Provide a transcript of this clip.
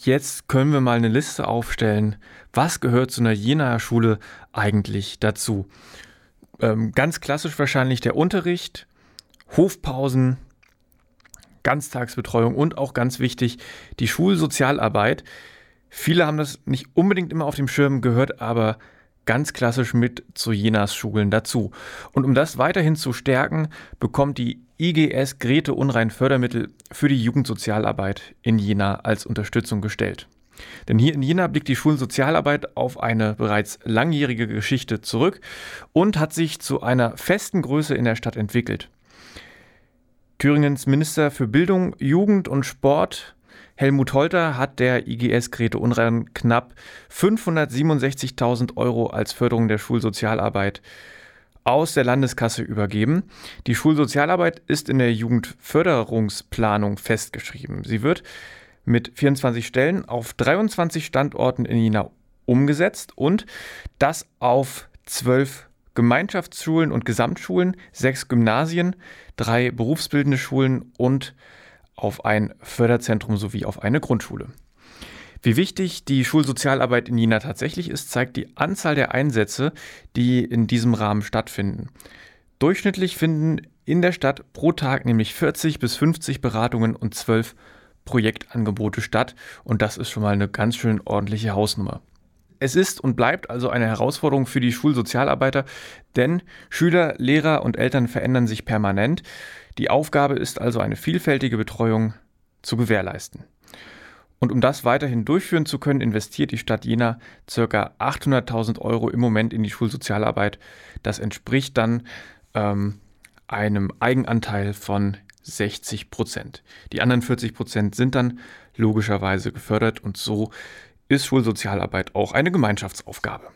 Jetzt können wir mal eine Liste aufstellen. Was gehört zu einer Jenaer Schule eigentlich dazu? Ähm, ganz klassisch wahrscheinlich der Unterricht, Hofpausen, Ganztagsbetreuung und auch ganz wichtig die Schulsozialarbeit. Viele haben das nicht unbedingt immer auf dem Schirm gehört, aber ganz klassisch mit zu Jenas Schulen dazu. Und um das weiterhin zu stärken, bekommt die IGS Grete Unrein Fördermittel für die Jugendsozialarbeit in Jena als Unterstützung gestellt. Denn hier in Jena blickt die Schulsozialarbeit auf eine bereits langjährige Geschichte zurück und hat sich zu einer festen Größe in der Stadt entwickelt. Thüringens Minister für Bildung, Jugend und Sport Helmut Holter hat der IGS Grete Unrein knapp 567.000 Euro als Förderung der Schulsozialarbeit aus der Landeskasse übergeben. Die Schulsozialarbeit ist in der Jugendförderungsplanung festgeschrieben. Sie wird mit 24 Stellen auf 23 Standorten in Jena umgesetzt und das auf 12 Gemeinschaftsschulen und Gesamtschulen, sechs Gymnasien, drei berufsbildende Schulen und auf ein Förderzentrum sowie auf eine Grundschule. Wie wichtig die Schulsozialarbeit in Jena tatsächlich ist, zeigt die Anzahl der Einsätze, die in diesem Rahmen stattfinden. Durchschnittlich finden in der Stadt pro Tag nämlich 40 bis 50 Beratungen und 12 Projektangebote statt und das ist schon mal eine ganz schön ordentliche Hausnummer. Es ist und bleibt also eine Herausforderung für die Schulsozialarbeiter, denn Schüler, Lehrer und Eltern verändern sich permanent. Die Aufgabe ist also eine vielfältige Betreuung zu gewährleisten. Und um das weiterhin durchführen zu können, investiert die Stadt Jena ca. 800.000 Euro im Moment in die Schulsozialarbeit. Das entspricht dann ähm, einem Eigenanteil von 60 Prozent. Die anderen 40 Prozent sind dann logischerweise gefördert und so ist Schulsozialarbeit auch eine Gemeinschaftsaufgabe.